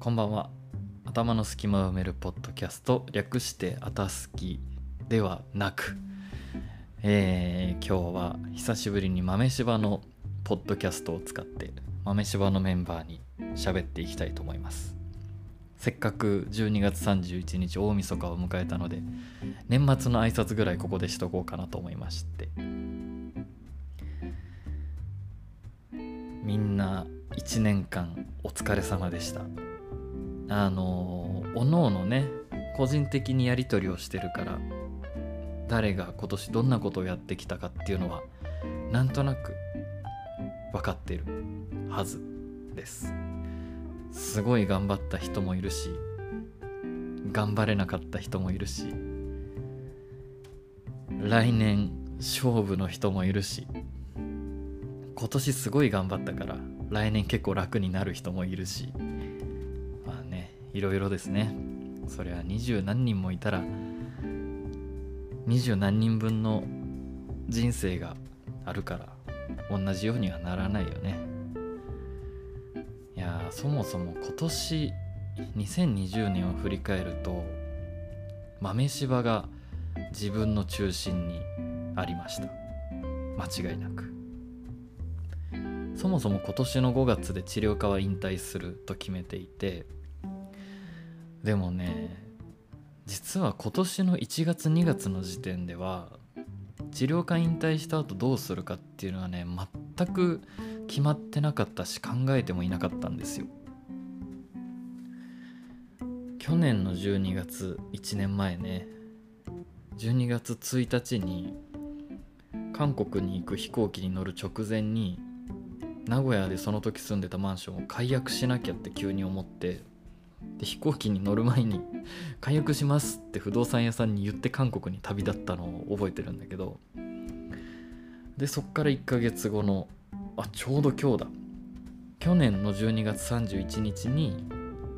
こんばんは。頭の隙間を埋めるポッドキャスト略して「あたすき」ではなく、えー今日は久しぶりに豆柴のポッドキャストを使って豆柴のメンバーに喋っていきたいと思います。せっかく12月31日大晦日を迎えたので年末の挨拶ぐらいここでしとこうかなと思いまして。みんな1年間お疲れ様でした。あのおのおのね個人的にやり取りをしてるから誰が今年どんなことをやってきたかっていうのはなんとなく分かってるはずです。すごい頑張った人もいるし頑張れなかった人もいるし来年勝負の人もいるし今年すごい頑張ったから来年結構楽になる人もいるしいろいろですね。そりゃ二十何人もいたら二十何人分の人生があるから同じようにはならないよね。いやそもそも今年2020年を振り返ると豆柴が自分の中心にありました。間違いなく。そもそも今年の5月で治療科は引退すると決めていてでもね実は今年の1月2月の時点では治療科引退した後どうするかっていうのはね全く決まってなかったし考えてもいなかったんですよ。去年の12月1年前ね12月1日に韓国に行く飛行機に乗る直前に名古屋でその時住んでたマンションを解約しなきゃって急に思ってで飛行機に乗る前に「解約します」って不動産屋さんに言って韓国に旅立ったのを覚えてるんだけどでそっから1ヶ月後のあちょうど今日だ。去年の12月31日に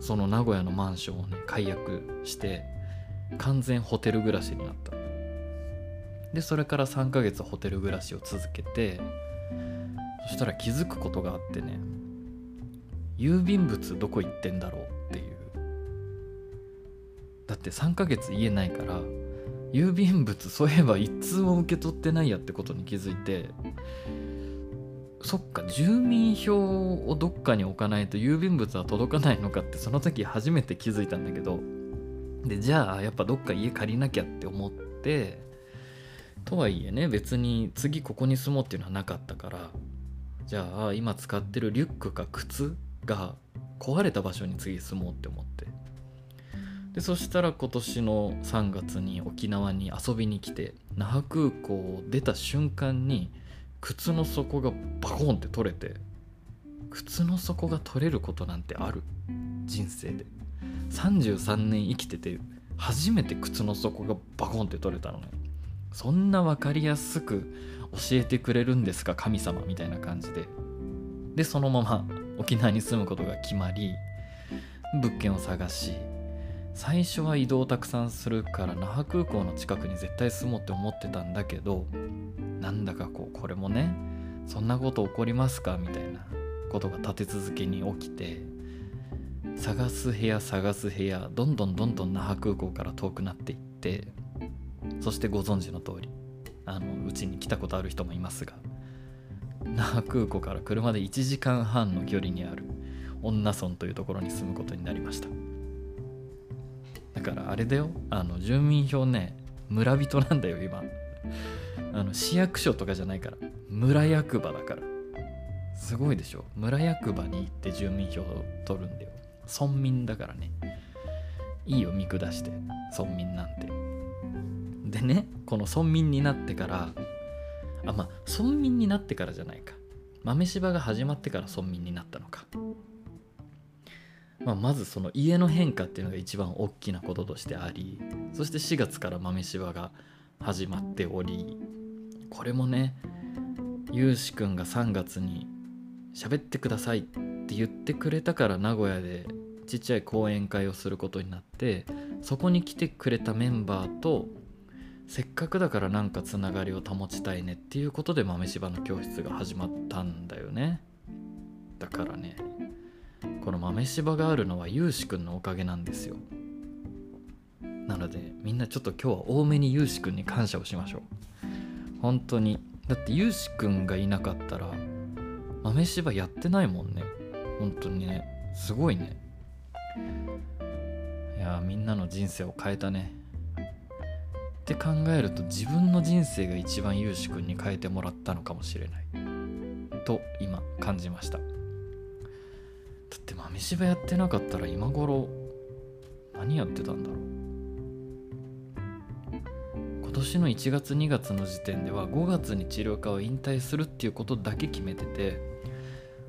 その名古屋のマンションをね解約して完全ホテル暮らしになった。でそれから3ヶ月ホテル暮らしを続けてそしたら気づくことがあってね郵便物どこ行ってんだろうっていう。だって3ヶ月家ないから郵便物そういえば一通も受け取ってないやってことに気づいてそっか住民票をどっかに置かないと郵便物は届かないのかってその時初めて気づいたんだけどでじゃあやっぱどっか家借りなきゃって思ってとはいえね別に次ここに住もうっていうのはなかったからじゃあ今使ってるリュックか靴が壊れた場所に次住もうって思って。でそしたら今年の3月に沖縄に遊びに来て那覇空港を出た瞬間に靴の底がバコンって取れて靴の底が取れることなんてある？人生で。33年生きてて初めて靴の底がバコンって取れたのね。そんな分かりやすく教えてくれるんですか神様みたいな感じで。でそのまま沖縄に住むことが決まり物件を探し最初は移動たくさんするから那覇空港の近くに絶対住もうって思ってたんだけどなんだかこうこれもねそんなこと起こりますかみたいなことが立て続けに起きて探す部屋探す部屋どんどんどんどん那覇空港から遠くなっていってそしてご存知の通りあのうちに来たことある人もいますが那覇空港から車で1時間半の距離にある女村というところに住むことになりました。だからあれだよ。あの住民票ね村人なんだよ今。あの市役所とかじゃないから。村役場だから。すごいでしょ。村役場に行って住民票を取るんだよ。村民だからね。いいよ見下して。村民なんて。でねこの村民になってからあまあ村民になってからじゃないか。豆柴が始まってから村民になった、まあ、まずその家の変化っていうのが一番大きなこととしてありそして4月から豆柴が始まっておりこれもねゆうしくんが3月に喋ってくださいって言ってくれたから名古屋でちっちゃい講演会をすることになってそこに来てくれたメンバーとせっかくだからなんかつながりを保ちたいねっていうことで豆柴の教室が始まったんだよね。だからねこの豆柴があるのはゆうしくんのおかげなんですよ。なのでみんなちょっと今日は多めにゆうしくんに感謝をしましょう。本当に。だってゆうしくんがいなかったら豆柴やってないもんね。本当にね。すごいね。いやみんなの人生を変えたね。って考えると自分の人生が一番ゆうしくんに変えてもらったのかもしれない。と今感じました。だって豆柴やってなかったら今頃何やってたんだろう。今年の1月2月の時点では5月に治療科を引退するっていうことだけ決めてて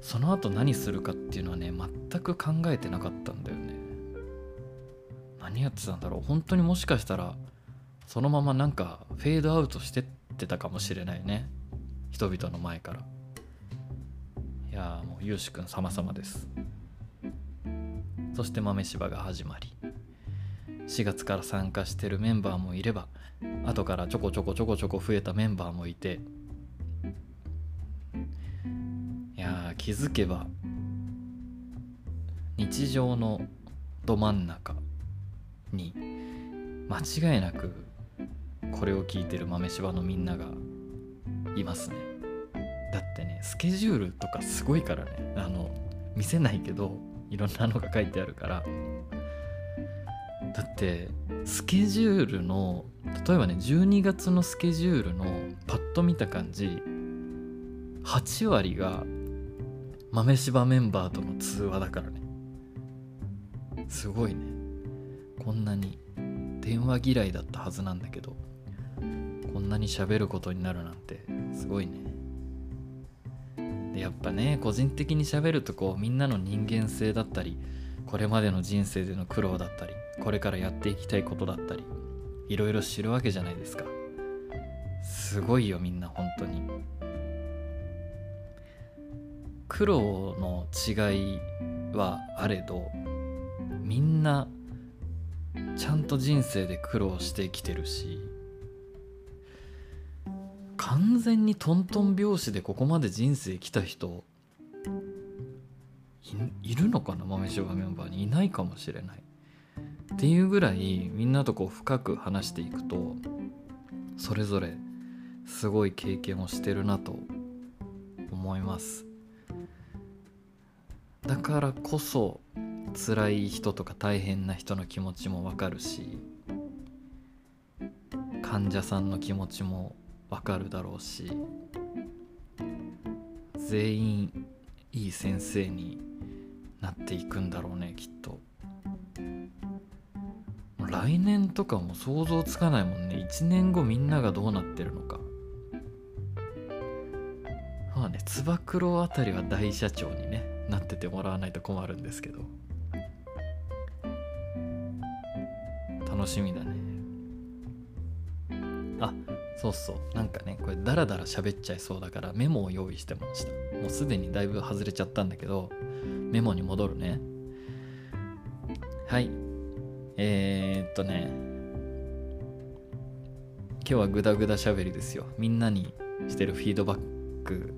その後何するかっていうのはね全く考えてなかったんだよね。何やってたんだろう。本当にもしかしたらそのままなんかフェードアウトしてってたかもしれないね。人々の前から。やもうゆうしくん様々です。そして豆柴が始まり4月から参加してるメンバーもいれば後からちょこちょこちょこちょこ増えたメンバーもいていや気づけば日常のど真ん中に間違いなくこれを聞いてる豆柴のみんながいますね。だってねスケジュールとかすごいからねあの見せないけどいろんなのが書いてあるから。だってスケジュールの例えばね12月のスケジュールのパッと見た感じ8割が豆柴メンバーとの通話だからね。すごいね。こんなに電話嫌いだったはずなんだけどこんなに喋ることになるなんてすごいね。やっぱね個人的に喋るとこうみんなの人間性だったりこれまでの人生での苦労だったりこれからやっていきたいことだったりいろいろ知るわけじゃないですか。すごいよみんな本当に。苦労の違いはあれどみんなちゃんと人生で苦労してきてるし完全にトントン拍子でここまで人生来た人いるのかな豆柴メンバーに？いないかもしれない。っていうぐらいみんなとこう深く話していくとそれぞれすごい経験をしてるなと思います。だからこそ辛い人とか大変な人の気持ちもわかるし患者さんの気持ちもわかるだろうし全員いい先生になっていくんだろうねきっと。来年とかも想像つかないもんね。1年後みんながどうなってるのか。まあねつば九郎あたりは大社長にねなっててもらわないと困るんですけど。楽しみだね。そうそう。なんかねこれダラダラ喋っちゃいそうだからメモを用意してました。もうすでにだいぶ外れちゃったんだけどメモに戻るね。はい。えー、っとね。今日はグダグダ喋りですよ。みんなにしてるフィードバック。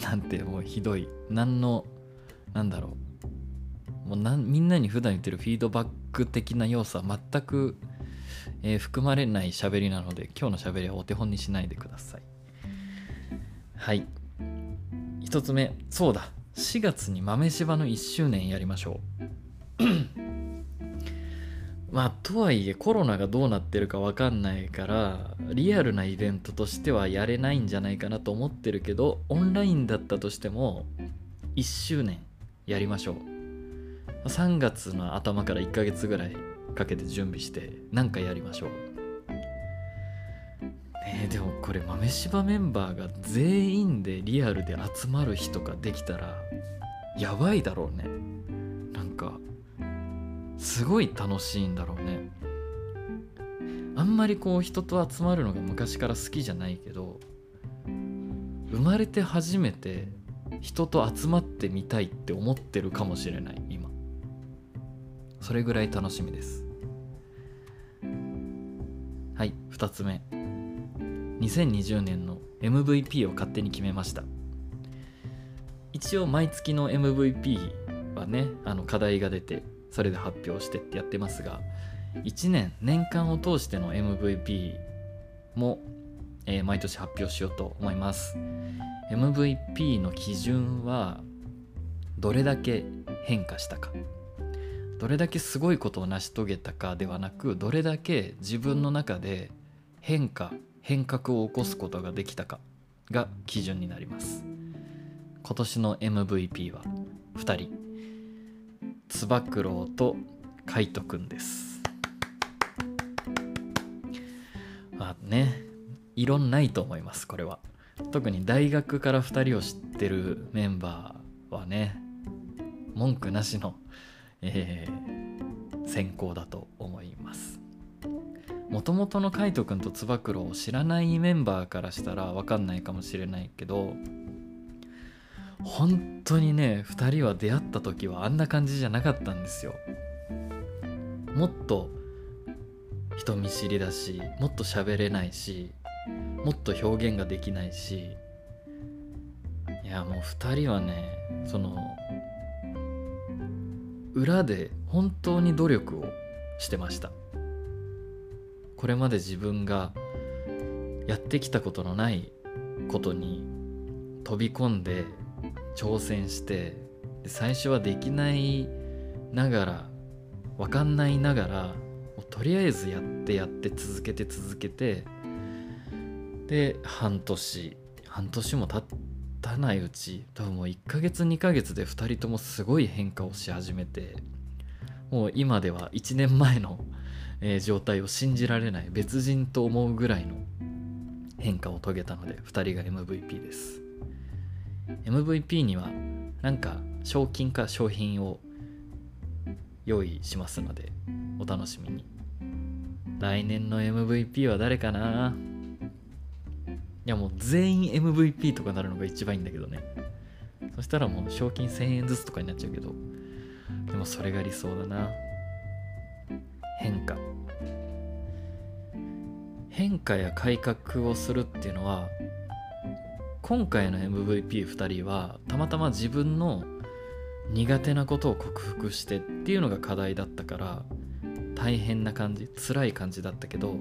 なんてもうひどい。何のなんだろう。もうみんなに普段言ってるフィードバック的な要素は全く、えー、含まれない喋りなので今日の喋りはお手本にしないでください。はい。一つ目そうだ。4月に豆柴の1周年やりましょう。まあとはいえコロナがどうなってるか分かんないからリアルなイベントとしてはやれないんじゃないかなと思ってるけどオンラインだったとしても1周年やりましょう。3月の頭から1ヶ月ぐらいかけて準備して何かやりましょう。ねでもこれ豆柴メンバーが全員でリアルで集まる日とかできたらやばいだろうね。なんかすごい楽しいんだろうね。あんまりこう人と集まるのが昔から好きじゃないけど生まれて初めて人と集まってみたいって思ってるかもしれない。それぐらい楽しみです。はい2つ目。2020年の MVP を勝手に決めました。一応毎月の MVP からねあの課題が出てそれで発表してってやってますが1年年間を通しての MVP も、えー毎年発表しようと思います。MVP の基準はどれだけ変化したか。どれだけすごいことを成し遂げたかではなくどれだけ自分の中で変化変革を起こすことができたかが基準になります。今年の MVP は2人。つば九郎と海斗くんです。まあね異論ないと思いますこれは。特に大学から2人を知ってるメンバーはね文句なしの、えー選考だと思います。もともとの海斗くんとつば九郎を知らないメンバーからしたら分かんないかもしれないけど本当にね2人は出会った時はあんな感じじゃなかったんですよ。もっと人見知りだしもっと喋れないしもっと表現ができないし。いやもう2人はねその裏で本当に努力をしてました。これまで自分がやってきたことのないことに飛び込んで挑戦して最初はできないながら分かんないながらとりあえずやってやって続けて続けてで半年半年も経たないうち多分もう1ヶ月2ヶ月で2人ともすごい変化をし始めてもう今では1年前の、えー状態を信じられない別人と思うぐらいの変化を遂げたので2人が MVP です。MVP にはなんか賞金か商品を用意しますのでお楽しみに。来年の MVP は誰かな？いやもう全員 MVP とかなるのが一番いいんだけどね。そしたらもう賞金1000円ずつとかになっちゃうけど。でもそれが理想だな。変化。変化や改革をするっていうのは今回の MVP2 人はたまたま自分の苦手なことを克服してっていうのが課題だったから大変な感じ辛い感じだったけど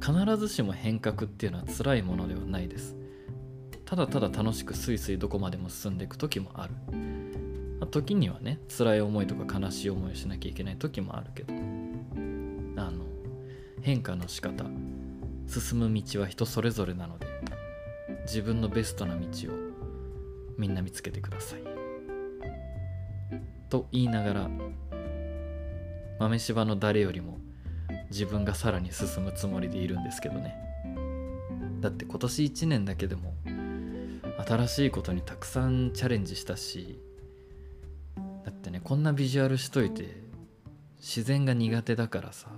必ずしも変革っていうのは辛いものではないです。ただただ楽しくスイスイどこまでも進んでいく時もある。時にはね辛い思いとか悲しい思いをしなきゃいけない時もあるけど。あの変化の仕方。進む道は人それぞれなので。自分のベストな道をみんな見つけてください。と言いながら豆柴の誰よりも自分がさらに進むつもりでいるんですけどね。だって今年1年だけでも新しいことにたくさんチャレンジしたしだってねこんなビジュアルしといて自然が苦手だからさ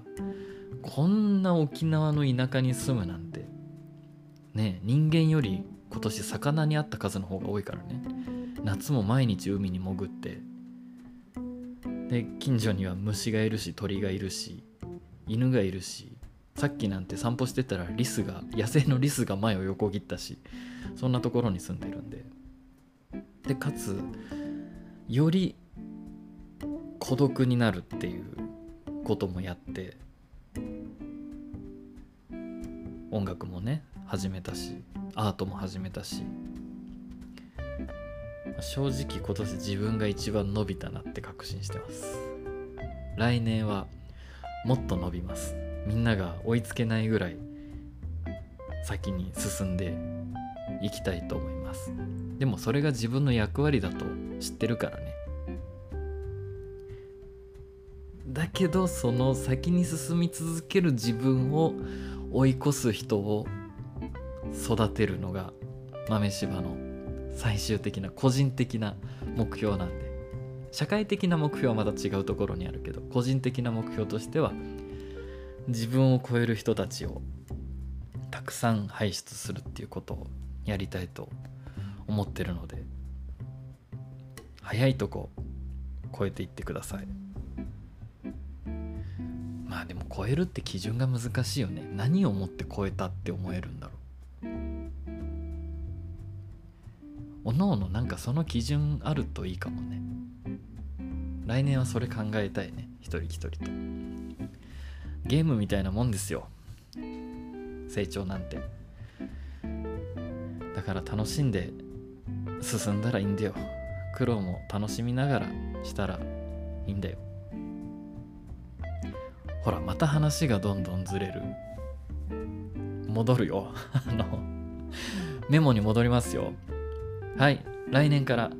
こんな沖縄の田舎に住むなんてね人間より今年魚にあった数の方が多いからね。夏も毎日海に潜ってで近所には虫がいるし鳥がいるし犬がいるしさっきなんて散歩してたらリスが野生のリスが前を横切ったしそんなところに住んでるんで。でかつより孤独になるっていうこともやって音楽もね始めたしアートも始めたし正直今年自分が一番伸びたなって確信してます。来年はもっと伸びます。みんなが追いつけないぐらい先に進んでいきたいと思います。でもそれが自分の役割だと知ってるからね。だけどその先に進み続ける自分を追い越す人を育てるのが豆柴の最終的な個人的な目標なんで。社会的な目標はまた違うところにあるけど個人的な目標としては自分を超える人たちをたくさん輩出するっていうことをやりたいと思ってるので早いとこ超えていってください。まあでも超えるって基準が難しいよね。何をもって超えたって思えるんだろおのおのなんかその基準あるといいかもね。来年はそれ考えたいね。一人一人と。ゲームみたいなもんですよ。成長なんて。だから楽しんで進んだらいいんだよ。苦労も楽しみながらしたらいいんだよ。ほらまた話がどんどんずれる。戻るよ。あのメモに戻りますよ。はい来年から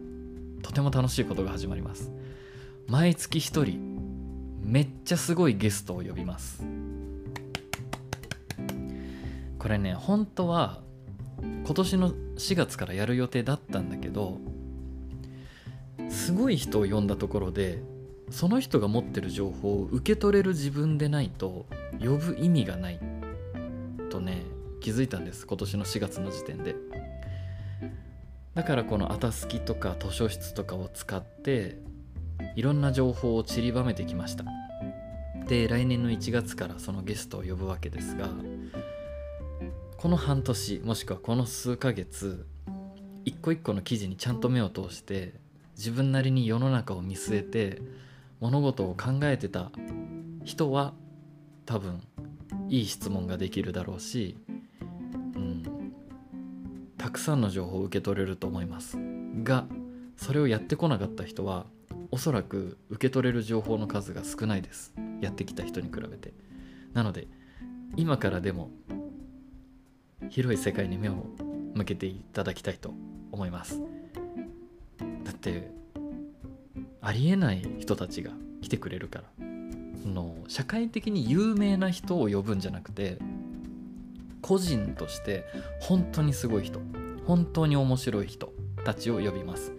とても楽しいことが始まります。毎月1人めっちゃすごいゲストを呼びます。これね本当は今年の4月からやる予定だったんだけどすごい人を呼んだところでその人が持ってる情報を受け取れる自分でないと呼ぶ意味がないとね気づいたんです今年の4月の時点で。だからこのあたすきとか図書室とかを使っていろんな情報を散りばめてきました。で来年の1月からそのゲストを呼ぶわけですがこの半年もしくはこの数ヶ月一個一個の記事にちゃんと目を通して自分なりに世の中を見据えて物事を考えてた人は多分いい質問ができるだろうし、くさんの情報を受け取れると思います。がそれをやってこなかった人はおそらく受け取れる情報の数が少ないです。やってきた人に比べて。なので今からでも広い世界に目を向けていただきたいと思います。だってありえない人たちが来てくれるから。の社会的に有名な人を呼ぶんじゃなくて個人として本当にすごい人。本当に面白い人たちを呼びます。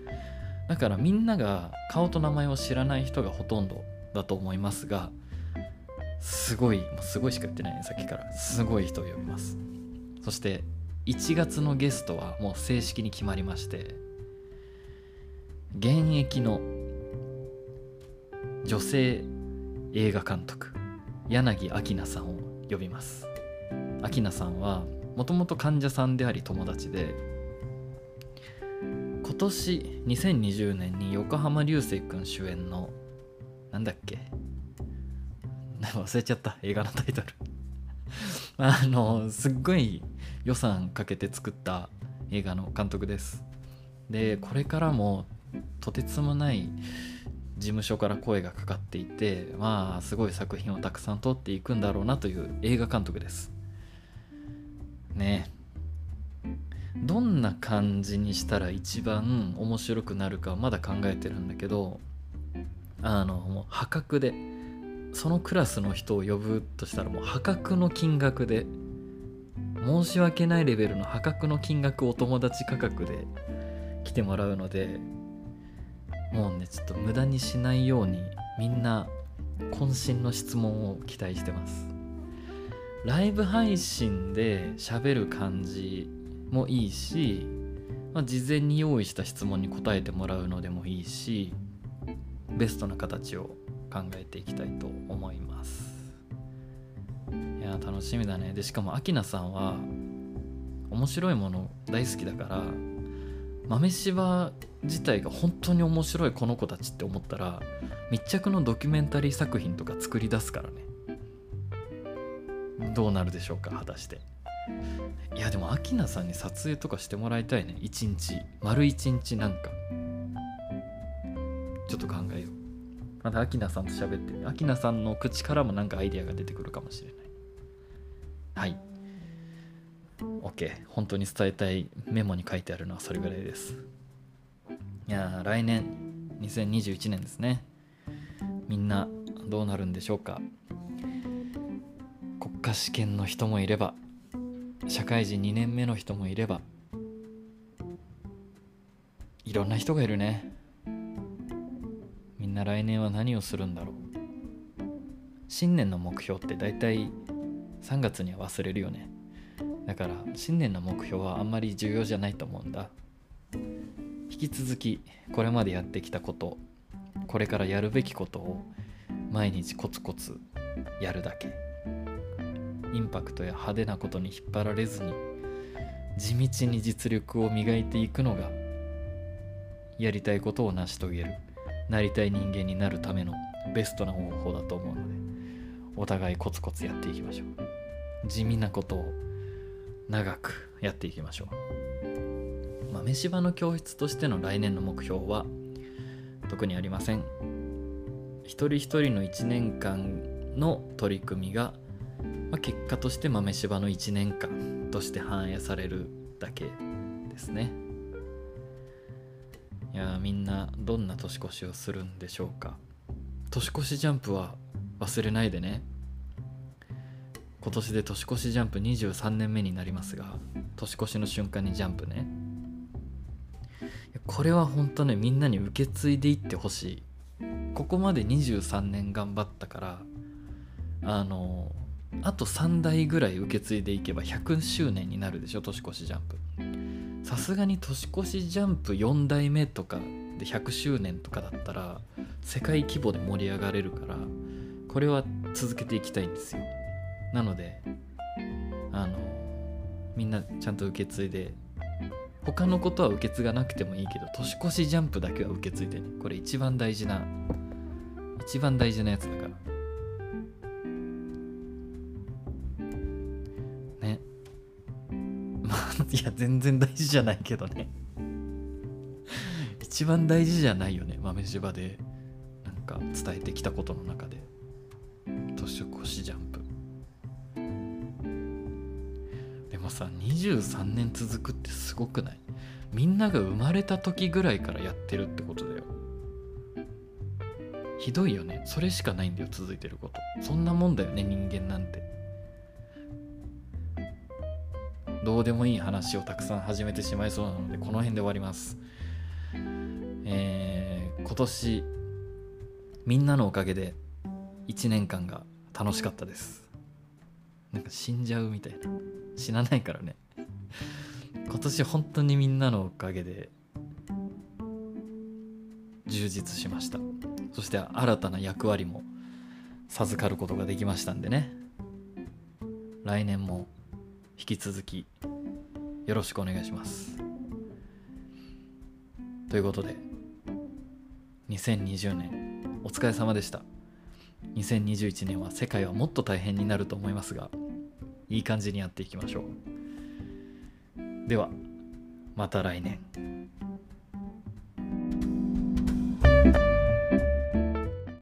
だからみんなが顔と名前を知らない人がほとんどだと思いますがすごいもうすごいしか言ってないねさっきからすごい人を呼びます。そして1月のゲストはもう正式に決まりまして現役の女性映画監督柳明菜さんを呼びます。明菜さんはもともと患者さんであり友達で今年2020年に横浜流星君主演のなんだっけ？忘れちゃった。映画のタイトル。あのすっごい予算かけて作った映画の監督です。でこれからもとてつもない事務所から声がかかっていてまあすごい作品をたくさん撮っていくんだろうなという映画監督です。ね。どんな感じにしたら一番面白くなるかはまだ考えてるんだけどあのもう破格でそのクラスの人を呼ぶとしたらもう破格の金額で申し訳ないレベルの破格の金額お友達価格で来てもらうのでもうねちょっと無駄にしないようにみんな渾身の質問を期待してます。ライブ配信で喋る感じもいいし、まあ、事前に用意した質問に答えてもらうのでもいいしベストな形を考えていきたいと思います。いや楽しみだね。でしかもアキナさんは面白いもの大好きだから豆柴自体が本当に面白いこの子たちって思ったら密着のドキュメンタリー作品とか作り出すからね。どうなるでしょうか果たして。いやでもアキナさんに撮影とかしてもらいたいね。一日。丸一日なんか。ちょっと考えよう。またアキナさんと喋ってアキナさんの口からもなんかアイデアが出てくるかもしれない。はい。OK 本当に伝えたいメモに書いてあるのはそれぐらいです。いや来年。2021年ですね。みんなどうなるんでしょうか。国家試験の人もいれば。社会人2年目の人もいればいろんな人がいるね。みんな来年は何をするんだろう。新年の目標って大体3月には忘れるよね。だから新年の目標はあんまり重要じゃないと思うんだ。引き続きこれまでやってきたことこれからやるべきことを毎日コツコツやるだけ。インパクトや派手なことに引っ張られずに地道に実力を磨いていくのがやりたいことを成し遂げるなりたい人間になるためのベストな方法だと思うのでお互いコツコツやっていきましょう。地味なことを長くやっていきましょう。豆柴の教室としての来年の目標は特にありません。一人一人の1年間の取り組みが、まあ、結果として豆柴の1年間として反映されるだけですね。いやみんなどんな年越しをするんでしょうか。年越しジャンプは忘れないでね。今年で年越しジャンプ23年目になりますが年越しの瞬間にジャンプね。これは本当ねみんなに受け継いでいってほしい。ここまで23年頑張ったからあのあと3代ぐらい受け継いでいけば100周年になるでしょ年越しジャンプ。さすがに年越しジャンプ4代目とかで100周年とかだったら世界規模で盛り上がれるからこれは続けていきたいんですよ。なのであのみんなちゃんと受け継いで他のことは受け継がなくてもいいけど年越しジャンプだけは受け継いでね。これ一番大事な一番大事なやつだから。いや全然大事じゃないけどね。一番大事じゃないよね豆柴で。なんか伝えてきたことの中で。年越しジャンプ。でもさ23年続くってすごくない？みんなが生まれた時ぐらいからやってるってことだよ。ひどいよね。それしかないんだよ続いてること。そんなもんだよね人間なんて。どうでもいい話をたくさん始めてしまいそうなのでこの辺で終わります。えー、今年みんなのおかげで1年間が楽しかったです。なんか死んじゃうみたいな。死なないからね。今年本当にみんなのおかげで充実しました。そして新たな役割も授かることができましたんでね。来年も引き続きよろしくお願いします。ということで2020年お疲れ様でした。2021年は世界はもっと大変になると思いますがいい感じにやっていきましょう。ではまた来年。